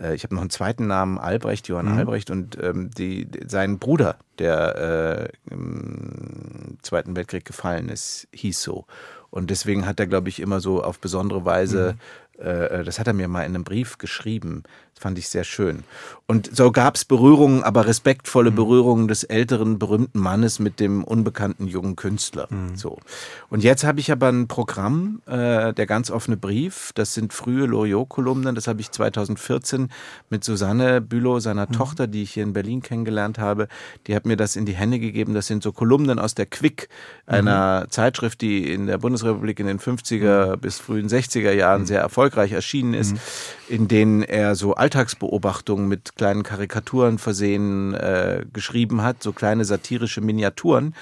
äh, ich habe noch einen zweiten Namen, Albrecht, Johann mhm. Albrecht und ähm, die, sein Bruder, der äh, im Zweiten Weltkrieg gefallen ist, hieß so. Und deswegen hat er, glaube ich, immer so auf besondere Weise mhm äh, äh, das hat er mir mal in einem Brief geschrieben. Das fand ich sehr schön. Und so gab es Berührungen, aber respektvolle mhm. Berührungen des älteren, berühmten Mannes mit dem unbekannten jungen Künstler. Mhm. So. Und jetzt habe ich aber ein Programm, äh, der ganz offene Brief. Das sind frühe Loriot-Kolumnen. Das habe ich 2014 mit Susanne Bülow, seiner mhm. Tochter, die ich hier in Berlin kennengelernt habe. Die hat mir das in die Hände gegeben. Das sind so Kolumnen aus der Quick, einer mhm. Zeitschrift, die in der Bundesrepublik in den 50er mhm. bis frühen 60er Jahren mhm. sehr erfolgreich erschienen ist, in denen er so Alltagsbeobachtungen mit kleinen Karikaturen versehen äh, geschrieben hat, so kleine satirische Miniaturen,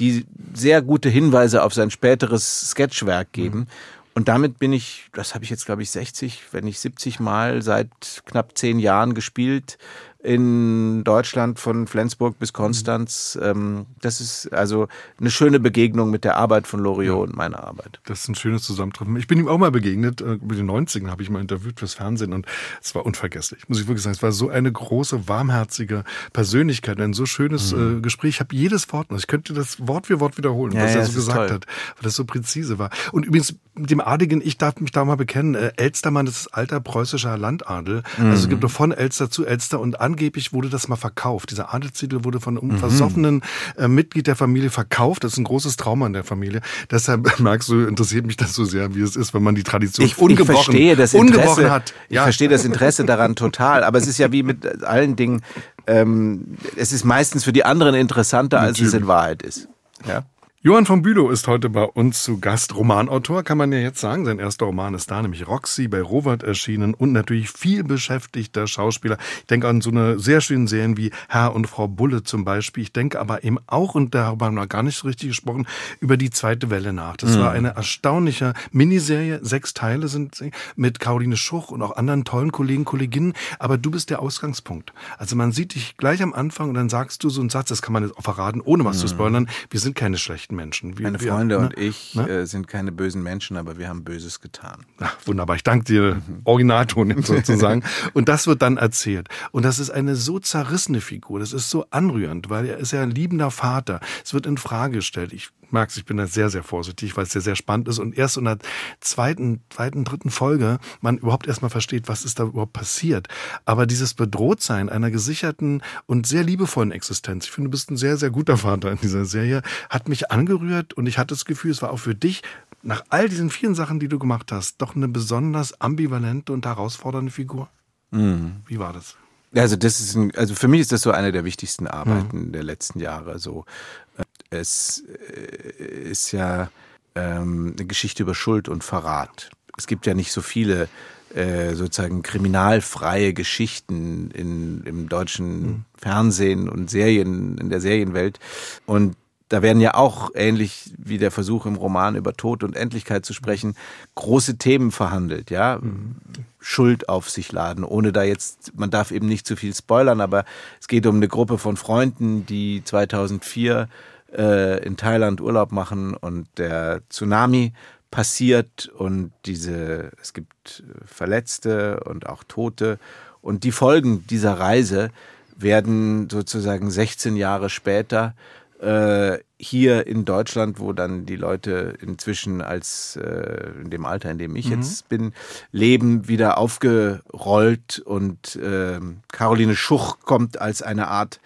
die sehr gute Hinweise auf sein späteres Sketchwerk geben. Mhm. Und damit bin ich, das habe ich jetzt, glaube ich, 60, wenn nicht 70 Mal seit knapp zehn Jahren gespielt in Deutschland von Flensburg bis Konstanz. Ähm, das ist also eine schöne Begegnung mit der Arbeit von Loriot ja. und meiner Arbeit. Das ist ein schönes Zusammentreffen. Ich bin ihm auch mal begegnet. Äh, über den 90er habe ich mal interviewt fürs Fernsehen und es war unvergesslich. Muss ich wirklich sagen. Es war so eine große, warmherzige Persönlichkeit, ein so schönes mhm. äh, Gespräch. Ich habe jedes Wort noch. Ich könnte das Wort für Wort wiederholen, ja, was ja, er so gesagt toll. hat, weil das so präzise war. Und übrigens mit dem Adigen, ich darf mich da mal bekennen, äh, Elstermann das ist alter preußischer Landadel. Mhm. Also es gibt noch von Elster zu Elster und angeblich wurde das mal verkauft. Dieser Adelstitel wurde von einem mhm. versoffenen äh, Mitglied der Familie verkauft. Das ist ein großes Trauma in der Familie. Deshalb merkst du, interessiert mich das so sehr, wie es ist, wenn man die Tradition ich, ungebrochen, ich verstehe das Interesse, hat. Ja. Ich verstehe das Interesse daran total. Aber es ist ja wie mit allen Dingen, ähm, es ist meistens für die anderen interessanter, als es in Wahrheit ist. Ja. Johann von Bülow ist heute bei uns zu Gast. Romanautor kann man ja jetzt sagen. Sein erster Roman ist da, nämlich Roxy bei Robert erschienen und natürlich viel beschäftigter Schauspieler. Ich denke an so eine sehr schöne Serien wie Herr und Frau Bulle zum Beispiel. Ich denke aber eben auch, und darüber haben wir gar nicht so richtig gesprochen, über die zweite Welle nach. Das mhm. war eine erstaunliche Miniserie. Sechs Teile sind sie mit Caroline Schuch und auch anderen tollen Kollegen, Kolleginnen. Aber du bist der Ausgangspunkt. Also man sieht dich gleich am Anfang und dann sagst du so einen Satz, das kann man jetzt auch verraten, ohne was mhm. zu spoilern. Wir sind keine schlechten schlechten Menschen. Wir, Meine Freunde wir, ne? und ich ne? äh, sind keine bösen Menschen, aber wir haben Böses getan. Ach, wunderbar. Ich danke dir, mhm. Originalton sozusagen. und das wird dann erzählt. Und das ist eine so zerrissene Figur. Das ist so anrührend, weil er ist ja ein liebender Vater. Es wird in Frage gestellt. Ich Max, ich bin da sehr, sehr vorsichtig, weil es sehr, sehr spannend ist und erst in der zweiten, zweiten, dritten Folge man überhaupt erstmal versteht, was ist da überhaupt passiert. Aber dieses Bedrohtsein einer gesicherten und sehr liebevollen Existenz, ich finde, du bist ein sehr, sehr guter Vater in dieser Serie, hat mich angerührt und ich hatte das Gefühl, es war auch für dich nach all diesen vielen Sachen, die du gemacht hast, doch eine besonders ambivalente und herausfordernde Figur. Mhm. Wie war das? Also das ist ein, also für mich ist das so eine der wichtigsten Arbeiten mhm. der letzten Jahre. So es äh, ist ja ähm, eine Geschichte über Schuld und Verrat. Es gibt ja nicht so viele äh, sozusagen kriminalfreie Geschichten in, im deutschen mhm. Fernsehen und Serien, in der Serienwelt. Und da werden ja auch, ähnlich wie der Versuch im Roman über Tod und Endlichkeit zu sprechen, große Themen verhandelt, ja. Mhm. Schuld auf sich laden, ohne da jetzt, man darf eben nicht zu viel spoilern, aber es geht um eine Gruppe von Freunden, die 2004 äh, in Thailand Urlaub machen und der Tsunami passiert und diese, es gibt Verletzte und auch Tote und die Folgen dieser Reise werden sozusagen 16 Jahre später äh, hier in Deutschland, wo dann die Leute inzwischen als äh, in dem Alter, in dem ich mhm. jetzt bin, leben, wieder aufgerollt und äh, Caroline Schuch kommt als eine Art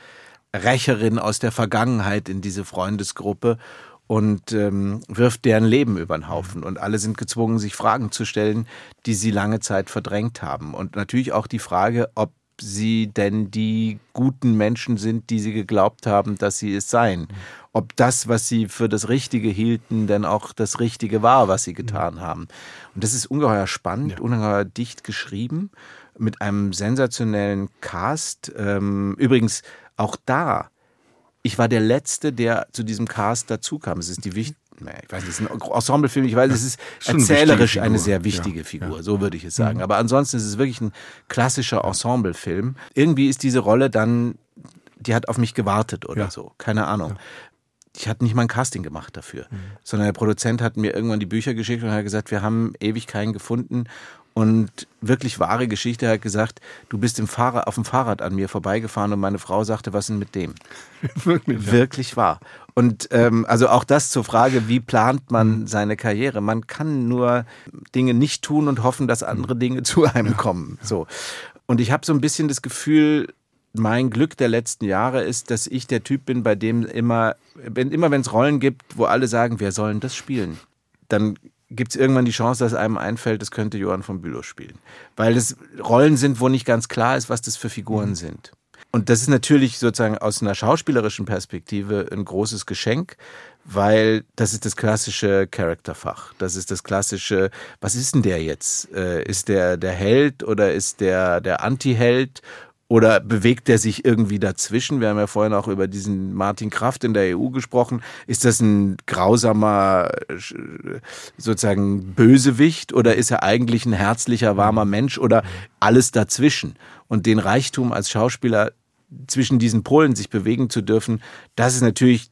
Rächerin aus der Vergangenheit in diese Freundesgruppe und ähm, wirft deren Leben über den Haufen. Und alle sind gezwungen, sich Fragen zu stellen, die sie lange Zeit verdrängt haben. Und natürlich auch die Frage, ob sie denn die guten Menschen sind, die sie geglaubt haben, dass sie es seien. Ob das, was sie für das Richtige hielten, denn auch das Richtige war, was sie getan haben. Und das ist ungeheuer spannend, ja. ungeheuer dicht geschrieben, mit einem sensationellen Cast. Ähm, übrigens, auch da, ich war der Letzte, der zu diesem Cast dazukam. Es ist die wichtig ich weiß nicht, es ist ein Ensemblefilm, ich weiß, es ist erzählerisch eine, eine sehr wichtige ja, Figur, ja. so würde ich es sagen. Mhm. Aber ansonsten ist es wirklich ein klassischer Ensemblefilm. Irgendwie ist diese Rolle dann, die hat auf mich gewartet oder so, keine Ahnung. Ich hatte nicht mal ein Casting gemacht dafür, mhm. sondern der Produzent hat mir irgendwann die Bücher geschickt und hat gesagt, wir haben ewig keinen gefunden und wirklich wahre Geschichte. Hat gesagt, du bist im Fahrrad, auf dem Fahrrad an mir vorbeigefahren und meine Frau sagte, was ist denn mit dem? wirklich, ja. wirklich wahr. Und ähm, also auch das zur Frage, wie plant man mhm. seine Karriere? Man kann nur Dinge nicht tun und hoffen, dass andere Dinge zu einem kommen. So. Und ich habe so ein bisschen das Gefühl, mein Glück der letzten Jahre ist, dass ich der Typ bin, bei dem immer, wenn immer wenn es Rollen gibt, wo alle sagen, wer sollen das spielen, dann gibt es irgendwann die Chance, dass einem einfällt, das könnte Johann von Bülow spielen. Weil es Rollen sind, wo nicht ganz klar ist, was das für Figuren mhm. sind. Und das ist natürlich sozusagen aus einer schauspielerischen Perspektive ein großes Geschenk, weil das ist das klassische Charakterfach. Das ist das klassische, was ist denn der jetzt? Äh, ist der der Held oder ist der der Anti-Held oder bewegt er sich irgendwie dazwischen? Wir haben ja vorhin auch über diesen Martin Kraft in der EU gesprochen. Ist das ein grausamer, sozusagen Bösewicht oder ist er eigentlich ein herzlicher, warmer Mensch oder alles dazwischen? Und den Reichtum als Schauspieler zwischen diesen Polen sich bewegen zu dürfen, das ist natürlich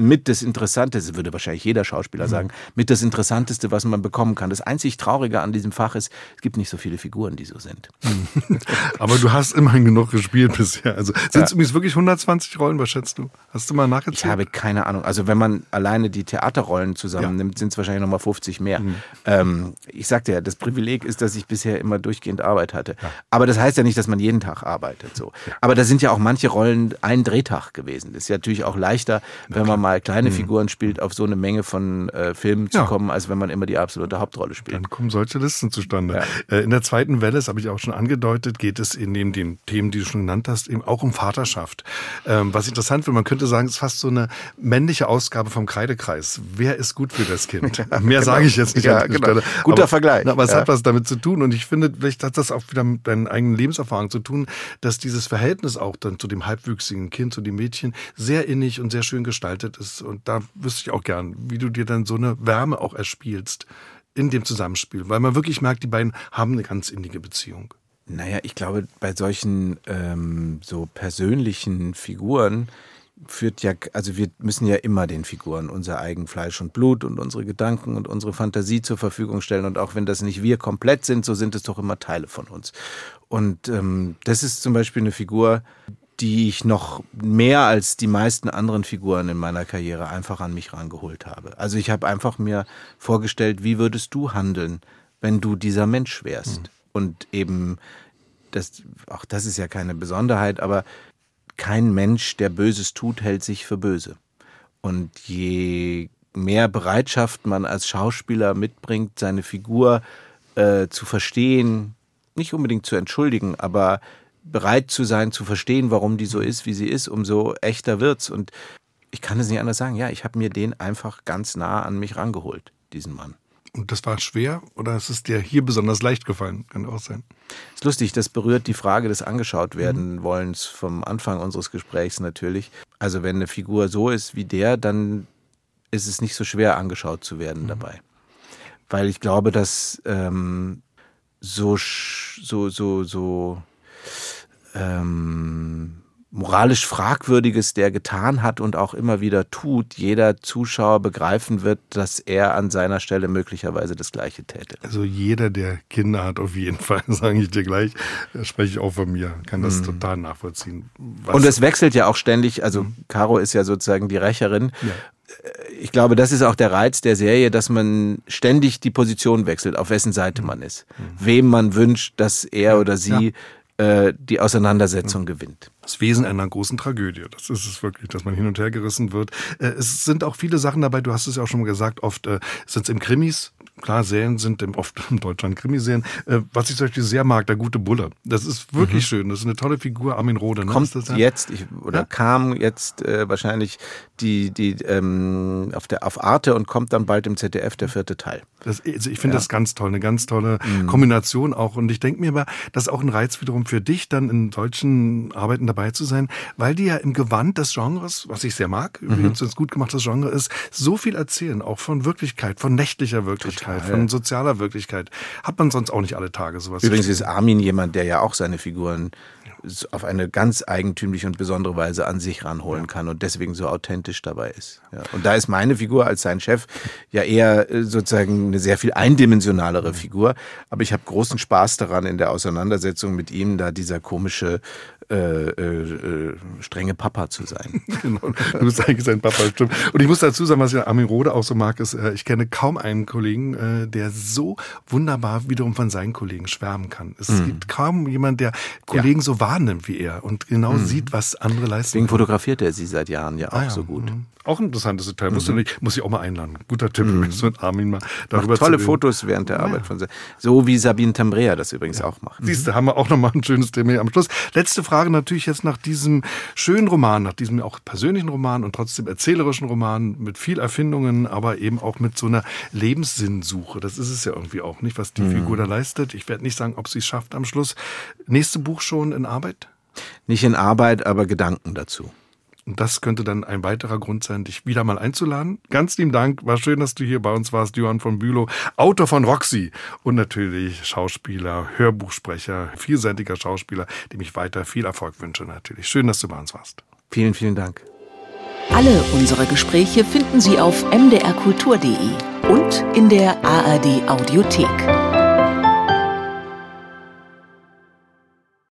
mit das Interessanteste, würde wahrscheinlich jeder Schauspieler mhm. sagen, mit das Interessanteste, was man bekommen kann. Das einzig Traurige an diesem Fach ist, es gibt nicht so viele Figuren, die so sind. Aber du hast immerhin genug gespielt bisher. Also sind es ja. übrigens wirklich 120 Rollen, was schätzt du? Hast du mal nachgezählt? Ich habe keine Ahnung. Also wenn man alleine die Theaterrollen zusammennimmt, ja. sind es wahrscheinlich nochmal 50 mehr. Mhm. Ähm, ich sagte ja, das Privileg ist, dass ich bisher immer durchgehend Arbeit hatte. Ja. Aber das heißt ja nicht, dass man jeden Tag arbeitet. So. Aber da sind ja auch manche Rollen ein Drehtag gewesen. Das ist ja natürlich auch leichter, wenn man mal mal kleine mhm. Figuren spielt, auf so eine Menge von äh, Filmen zu ja. kommen, als wenn man immer die absolute Hauptrolle spielt. Dann kommen solche Listen zustande. Ja. Äh, in der zweiten Welle, das habe ich auch schon angedeutet, geht es in den, den Themen, die du schon genannt hast, eben auch um Vaterschaft. Ähm, was interessant wird, man könnte sagen, es ist fast so eine männliche Ausgabe vom Kreidekreis. Wer ist gut für das Kind? Ja, Mehr genau. sage ich jetzt nicht ja, genau. Guter aber, Vergleich. aber es hat was damit zu tun und ich finde, vielleicht hat das auch wieder mit deinen eigenen Lebenserfahrungen zu tun, dass dieses Verhältnis auch dann zu dem halbwüchsigen Kind, zu dem Mädchen sehr innig und sehr schön gestaltet ist und da wüsste ich auch gern, wie du dir dann so eine Wärme auch erspielst in dem Zusammenspiel, weil man wirklich merkt, die beiden haben eine ganz innige Beziehung. Naja, ich glaube, bei solchen ähm, so persönlichen Figuren führt ja, also wir müssen ja immer den Figuren unser eigen Fleisch und Blut und unsere Gedanken und unsere Fantasie zur Verfügung stellen. Und auch wenn das nicht wir komplett sind, so sind es doch immer Teile von uns. Und ähm, das ist zum Beispiel eine Figur, die ich noch mehr als die meisten anderen Figuren in meiner Karriere einfach an mich rangeholt habe. Also ich habe einfach mir vorgestellt, wie würdest du handeln, wenn du dieser Mensch wärst? Mhm. Und eben, das, auch das ist ja keine Besonderheit, aber kein Mensch, der Böses tut, hält sich für böse. Und je mehr Bereitschaft man als Schauspieler mitbringt, seine Figur äh, zu verstehen, nicht unbedingt zu entschuldigen, aber bereit zu sein, zu verstehen, warum die so ist, wie sie ist, umso echter wird's. Und ich kann es nicht anders sagen. Ja, ich habe mir den einfach ganz nah an mich rangeholt, diesen Mann. Und das war schwer oder ist es dir hier besonders leicht gefallen? Kann auch sein. Ist lustig, das berührt die Frage des angeschaut werden mhm. wollens vom Anfang unseres Gesprächs natürlich. Also wenn eine Figur so ist wie der, dann ist es nicht so schwer angeschaut zu werden mhm. dabei. Weil ich glaube, dass ähm, so, so, so, so ähm, moralisch Fragwürdiges der getan hat und auch immer wieder tut, jeder Zuschauer begreifen wird, dass er an seiner Stelle möglicherweise das Gleiche täte. Also jeder, der Kinder hat, auf jeden Fall, sage ich dir gleich, spreche ich auch von mir, kann das mhm. total nachvollziehen. Und es wechselt ja auch ständig, also mhm. Caro ist ja sozusagen die Rächerin. Ja ich glaube, das ist auch der Reiz der Serie, dass man ständig die Position wechselt, auf wessen Seite man ist, mhm. wem man wünscht, dass er oder sie ja. Äh, die Auseinandersetzung gewinnt. Das Wesen einer großen Tragödie. Das ist es wirklich, dass man hin und her gerissen wird. Äh, es sind auch viele Sachen dabei, du hast es ja auch schon mal gesagt, oft äh, sind es im Krimis, klar, Serien sind oft in Deutschland Krimiserien. Äh, was ich zum Beispiel sehr mag, der gute Bulle. Das ist wirklich mhm. schön. Das ist eine tolle Figur, Armin Rohde. Ne? Kommt ja? jetzt, ich, oder ja? kam jetzt äh, wahrscheinlich die, die ähm, auf, der, auf Arte und kommt dann bald im ZDF der vierte Teil. Das, also ich finde ja. das ganz toll, eine ganz tolle mhm. Kombination auch. Und ich denke mir aber, das ist auch ein Reiz wiederum für dich, dann in solchen Arbeiten dabei zu sein, weil die ja im Gewand des Genres, was ich sehr mag, mhm. übrigens, es gut gemachtes Genre ist, so viel erzählen, auch von Wirklichkeit, von nächtlicher Wirklichkeit. Wirklichkeit, von sozialer Wirklichkeit. Hat man sonst auch nicht alle Tage sowas. Übrigens ist Armin jemand, der ja auch seine Figuren auf eine ganz eigentümliche und besondere Weise an sich ranholen kann und deswegen so authentisch dabei ist. Ja. Und da ist meine Figur als sein Chef ja eher äh, sozusagen eine sehr viel eindimensionalere Figur. Aber ich habe großen Spaß daran in der Auseinandersetzung mit ihm, da dieser komische äh, äh, strenge Papa zu sein. genau, du bist eigentlich sein Papa, stimmt. Und ich muss dazu sagen, was ich Armin Rode auch so mag, ist, äh, ich kenne kaum einen Kollegen, äh, der so wunderbar wiederum von seinen Kollegen schwärmen kann. Es mhm. gibt kaum jemanden, der Kollegen ja. so wahrnimmt wie er und genau mhm. sieht, was andere leisten. Deswegen fotografiert er sie seit Jahren ja auch ah, ja. so gut. Mhm. Auch ein interessantes Detail. Muss, mhm. ich, muss ich auch mal einladen. Guter Tipp mhm. mit Armin mal darüber macht tolle Fotos während der Arbeit von so wie Sabine Tambrea das übrigens ja. auch macht. Siehst du, haben wir auch nochmal ein schönes Thema am Schluss. Letzte Frage natürlich jetzt nach diesem schönen Roman, nach diesem auch persönlichen Roman und trotzdem erzählerischen Roman mit viel Erfindungen, aber eben auch mit so einer Lebenssinnsuche. Das ist es ja irgendwie auch nicht, was die mhm. Figur da leistet. Ich werde nicht sagen, ob sie es schafft am Schluss. Nächste Buch schon in Arbeit? Nicht in Arbeit, aber Gedanken dazu. Und das könnte dann ein weiterer Grund sein, dich wieder mal einzuladen. Ganz lieben Dank. War schön, dass du hier bei uns warst, Johann von Bülow, Autor von Roxy und natürlich Schauspieler, Hörbuchsprecher, vielseitiger Schauspieler, dem ich weiter viel Erfolg wünsche natürlich. Schön, dass du bei uns warst. Vielen, vielen Dank. Alle unsere Gespräche finden Sie auf mdrkultur.de und in der ARD Audiothek.